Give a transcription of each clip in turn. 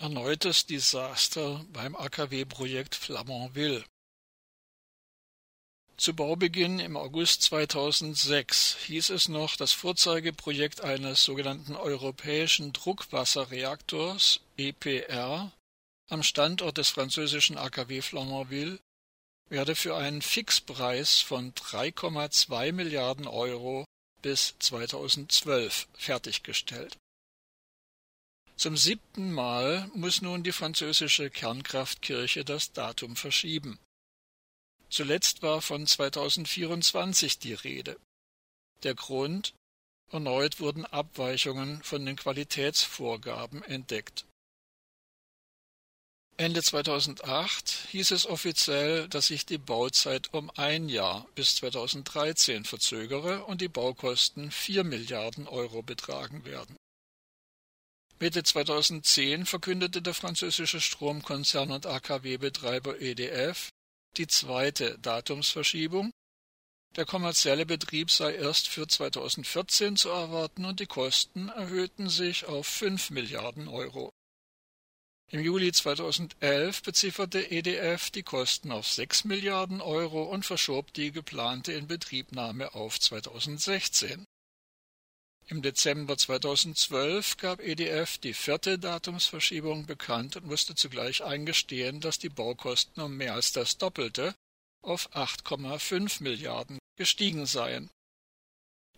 Erneutes Desaster beim AKW-Projekt Flamanville. Zu Baubeginn im August 2006 hieß es noch, das Vorzeigeprojekt eines sogenannten europäischen Druckwasserreaktors EPR am Standort des französischen AKW Flamanville werde für einen Fixpreis von 3,2 Milliarden Euro bis 2012 fertiggestellt. Zum siebten Mal muss nun die französische Kernkraftkirche das Datum verschieben. Zuletzt war von 2024 die Rede. Der Grund Erneut wurden Abweichungen von den Qualitätsvorgaben entdeckt. Ende 2008 hieß es offiziell, dass sich die Bauzeit um ein Jahr bis 2013 verzögere und die Baukosten 4 Milliarden Euro betragen werden. Mitte 2010 verkündete der französische Stromkonzern und AKW-Betreiber EDF, die zweite Datumsverschiebung. Der kommerzielle Betrieb sei erst für 2014 zu erwarten und die Kosten erhöhten sich auf 5 Milliarden Euro. Im Juli 2011 bezifferte EDF die Kosten auf 6 Milliarden Euro und verschob die geplante Inbetriebnahme auf 2016. Im Dezember 2012 gab EDF die vierte Datumsverschiebung bekannt und musste zugleich eingestehen, dass die Baukosten um mehr als das Doppelte auf 8,5 Milliarden gestiegen seien.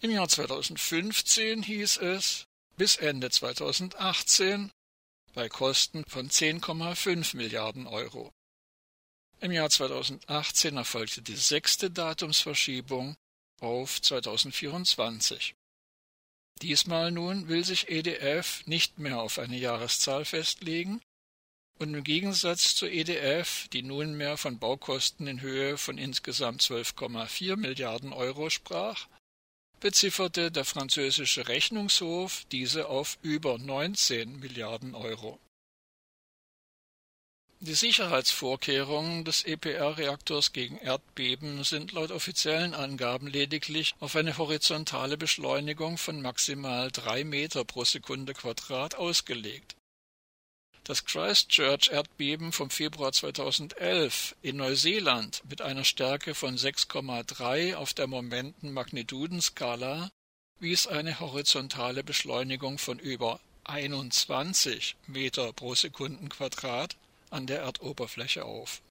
Im Jahr 2015 hieß es, bis Ende 2018 bei Kosten von 10,5 Milliarden Euro. Im Jahr 2018 erfolgte die sechste Datumsverschiebung auf 2024. Diesmal nun will sich EDF nicht mehr auf eine Jahreszahl festlegen, und im Gegensatz zur EDF, die nunmehr von Baukosten in Höhe von insgesamt 12,4 Milliarden Euro sprach, bezifferte der französische Rechnungshof diese auf über 19 Milliarden Euro. Die Sicherheitsvorkehrungen des EPR-Reaktors gegen Erdbeben sind laut offiziellen Angaben lediglich auf eine horizontale Beschleunigung von maximal drei Meter pro Sekunde Quadrat ausgelegt. Das Christchurch-Erdbeben vom Februar 2011 in Neuseeland mit einer Stärke von 6,3 auf der Momenten-Magnitudenskala wies eine horizontale Beschleunigung von über 21 Meter pro Sekundenquadrat an der Erdoberfläche auf.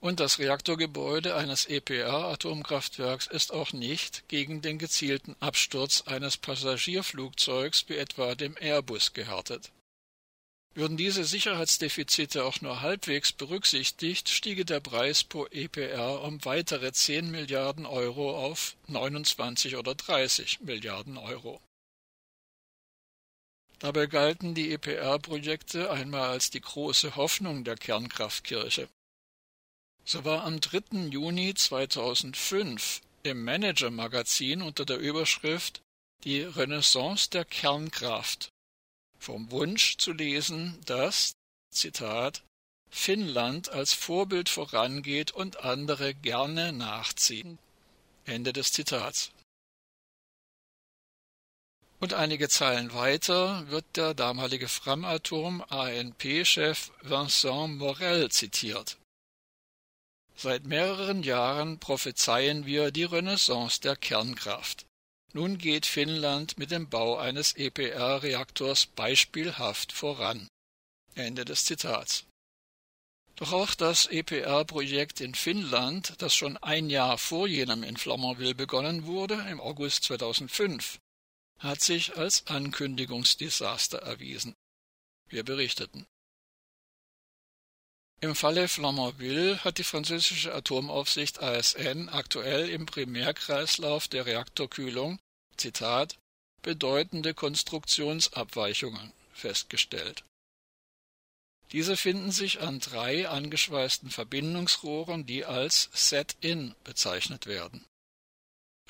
Und das Reaktorgebäude eines EPR-Atomkraftwerks ist auch nicht gegen den gezielten Absturz eines Passagierflugzeugs wie etwa dem Airbus gehärtet. Würden diese Sicherheitsdefizite auch nur halbwegs berücksichtigt, stiege der Preis pro EPR um weitere 10 Milliarden Euro auf 29 oder 30 Milliarden Euro. Dabei galten die EPR-Projekte einmal als die große Hoffnung der Kernkraftkirche. So war am 3. Juni 2005 im Manager-Magazin unter der Überschrift Die Renaissance der Kernkraft vom Wunsch zu lesen, dass, Zitat, Finnland als Vorbild vorangeht und andere gerne nachziehen. Ende des Zitats. Und einige Zeilen weiter wird der damalige Framatome ANP-Chef Vincent Morel zitiert. Seit mehreren Jahren prophezeien wir die Renaissance der Kernkraft. Nun geht Finnland mit dem Bau eines EPR-Reaktors beispielhaft voran. Ende des Zitats. Doch auch das EPR-Projekt in Finnland, das schon ein Jahr vor jenem in Flamanville begonnen wurde, im August 2005, hat sich als Ankündigungsdesaster erwiesen. Wir berichteten. Im Falle Flamanville hat die französische Atomaufsicht ASN aktuell im Primärkreislauf der Reaktorkühlung Zitat bedeutende Konstruktionsabweichungen festgestellt. Diese finden sich an drei angeschweißten Verbindungsrohren, die als Set-in bezeichnet werden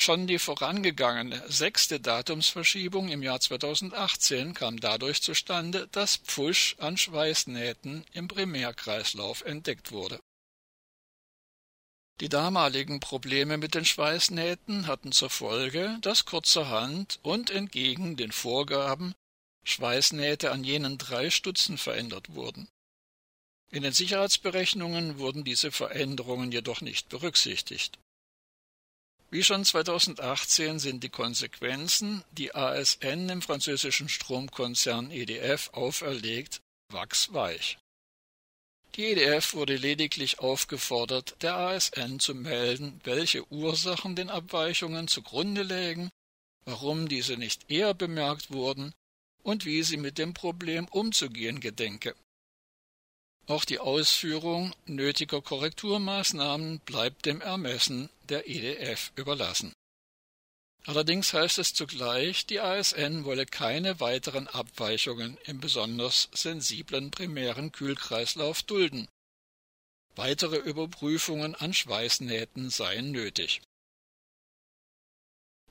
Schon die vorangegangene sechste Datumsverschiebung im Jahr 2018 kam dadurch zustande, dass Pfusch an Schweißnähten im Primärkreislauf entdeckt wurde. Die damaligen Probleme mit den Schweißnähten hatten zur Folge, dass kurzerhand und entgegen den Vorgaben Schweißnähte an jenen drei Stutzen verändert wurden. In den Sicherheitsberechnungen wurden diese Veränderungen jedoch nicht berücksichtigt. Wie schon 2018 sind die Konsequenzen, die ASN im französischen Stromkonzern EDF auferlegt, wachsweich. Die EDF wurde lediglich aufgefordert, der ASN zu melden, welche Ursachen den Abweichungen zugrunde lägen, warum diese nicht eher bemerkt wurden und wie sie mit dem Problem umzugehen gedenke. Auch die Ausführung nötiger Korrekturmaßnahmen bleibt dem Ermessen der EDF überlassen. Allerdings heißt es zugleich, die ASN wolle keine weiteren Abweichungen im besonders sensiblen primären Kühlkreislauf dulden. Weitere Überprüfungen an Schweißnähten seien nötig.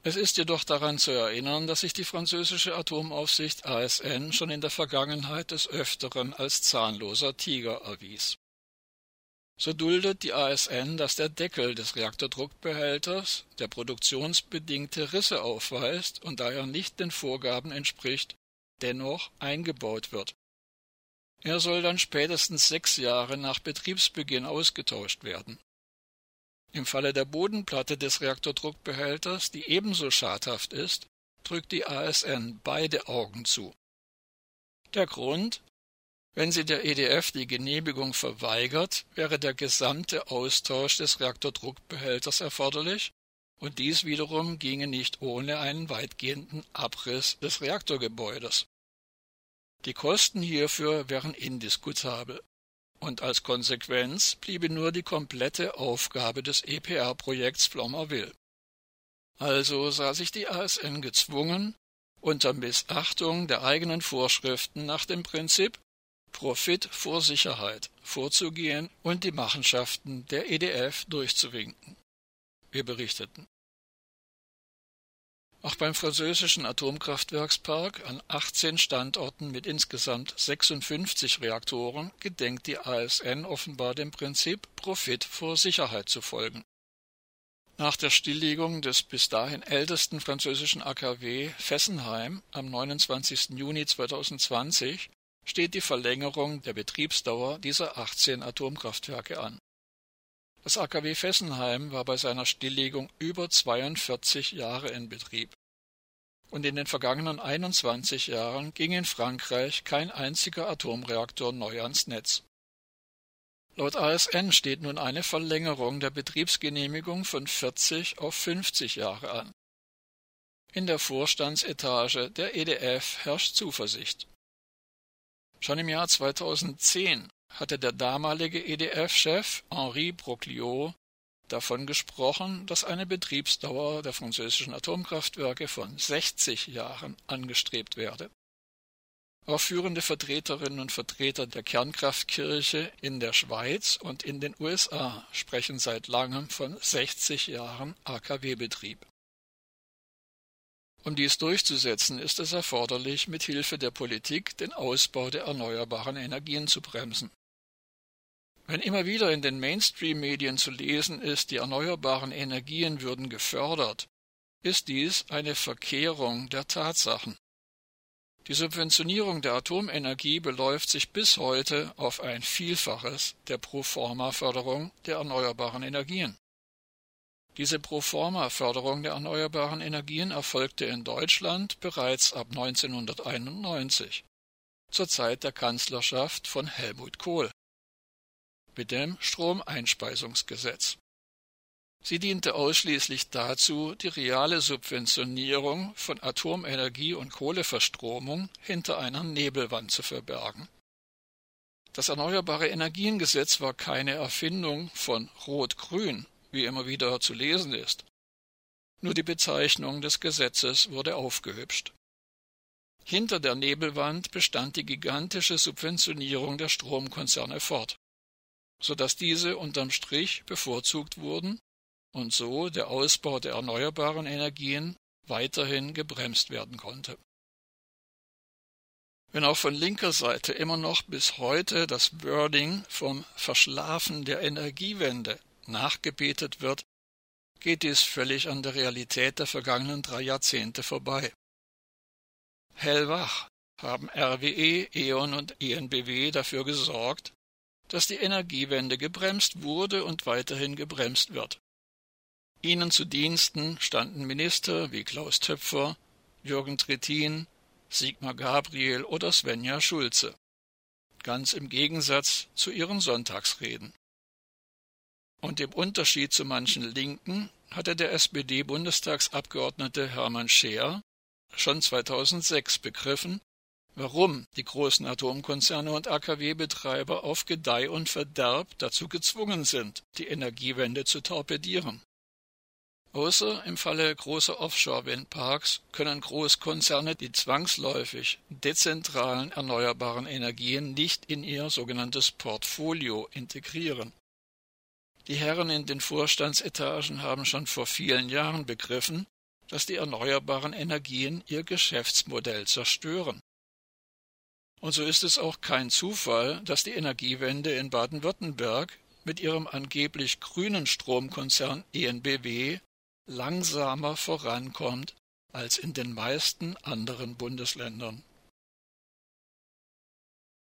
Es ist jedoch daran zu erinnern, dass sich die französische Atomaufsicht ASN schon in der Vergangenheit des Öfteren als zahnloser Tiger erwies. So duldet die ASN, dass der Deckel des Reaktordruckbehälters, der produktionsbedingte Risse aufweist und daher nicht den Vorgaben entspricht, dennoch eingebaut wird. Er soll dann spätestens sechs Jahre nach Betriebsbeginn ausgetauscht werden. Im Falle der Bodenplatte des Reaktordruckbehälters, die ebenso schadhaft ist, drückt die ASN beide Augen zu. Der Grund? Wenn sie der EDF die Genehmigung verweigert, wäre der gesamte Austausch des Reaktordruckbehälters erforderlich, und dies wiederum ginge nicht ohne einen weitgehenden Abriss des Reaktorgebäudes. Die Kosten hierfür wären indiskutabel und als Konsequenz bliebe nur die komplette Aufgabe des EPR-Projekts Flommerville. Also sah sich die ASN gezwungen, unter Missachtung der eigenen Vorschriften nach dem Prinzip Profit vor Sicherheit vorzugehen und die Machenschaften der EDF durchzuwinken. Wir berichteten. Auch beim französischen Atomkraftwerkspark an 18 Standorten mit insgesamt 56 Reaktoren gedenkt die ASN offenbar dem Prinzip Profit vor Sicherheit zu folgen. Nach der Stilllegung des bis dahin ältesten französischen AKW Fessenheim am 29. Juni 2020 steht die Verlängerung der Betriebsdauer dieser 18 Atomkraftwerke an. Das AKW Fessenheim war bei seiner Stilllegung über 42 Jahre in Betrieb. Und in den vergangenen 21 Jahren ging in Frankreich kein einziger Atomreaktor neu ans Netz. Laut ASN steht nun eine Verlängerung der Betriebsgenehmigung von 40 auf 50 Jahre an. In der Vorstandsetage der EDF herrscht Zuversicht. Schon im Jahr 2010 hatte der damalige EDF-Chef Henri Brocliot davon gesprochen, dass eine Betriebsdauer der französischen Atomkraftwerke von 60 Jahren angestrebt werde. Auch führende Vertreterinnen und Vertreter der Kernkraftkirche in der Schweiz und in den USA sprechen seit langem von 60 Jahren AKW-Betrieb. Um dies durchzusetzen, ist es erforderlich, mit Hilfe der Politik den Ausbau der erneuerbaren Energien zu bremsen. Wenn immer wieder in den Mainstream-Medien zu lesen ist, die erneuerbaren Energien würden gefördert, ist dies eine Verkehrung der Tatsachen. Die Subventionierung der Atomenergie beläuft sich bis heute auf ein Vielfaches der Proforma-Förderung der erneuerbaren Energien. Diese Proforma-Förderung der erneuerbaren Energien erfolgte in Deutschland bereits ab 1991, zur Zeit der Kanzlerschaft von Helmut Kohl mit dem Stromeinspeisungsgesetz. Sie diente ausschließlich dazu, die reale Subventionierung von Atomenergie und Kohleverstromung hinter einer Nebelwand zu verbergen. Das Erneuerbare Energiengesetz war keine Erfindung von Rot-Grün, wie immer wieder zu lesen ist. Nur die Bezeichnung des Gesetzes wurde aufgehübscht. Hinter der Nebelwand bestand die gigantische Subventionierung der Stromkonzerne fort so dass diese unterm Strich bevorzugt wurden und so der Ausbau der erneuerbaren Energien weiterhin gebremst werden konnte. Wenn auch von linker Seite immer noch bis heute das Wording vom Verschlafen der Energiewende nachgebetet wird, geht dies völlig an der Realität der vergangenen drei Jahrzehnte vorbei. Hellwach haben RWE, E.ON und ENBW dafür gesorgt, dass die Energiewende gebremst wurde und weiterhin gebremst wird. Ihnen zu Diensten standen Minister wie Klaus Töpfer, Jürgen Trittin, Sigmar Gabriel oder Svenja Schulze. Ganz im Gegensatz zu ihren Sonntagsreden. Und im Unterschied zu manchen Linken hatte der SPD-Bundestagsabgeordnete Hermann Scheer schon 2006 begriffen, warum die großen Atomkonzerne und AKW-Betreiber auf Gedeih und Verderb dazu gezwungen sind, die Energiewende zu torpedieren. Außer im Falle großer Offshore-Windparks können Großkonzerne die zwangsläufig dezentralen erneuerbaren Energien nicht in ihr sogenanntes Portfolio integrieren. Die Herren in den Vorstandsetagen haben schon vor vielen Jahren begriffen, dass die erneuerbaren Energien ihr Geschäftsmodell zerstören. Und so ist es auch kein Zufall, dass die Energiewende in Baden-Württemberg mit ihrem angeblich grünen Stromkonzern ENBW langsamer vorankommt als in den meisten anderen Bundesländern.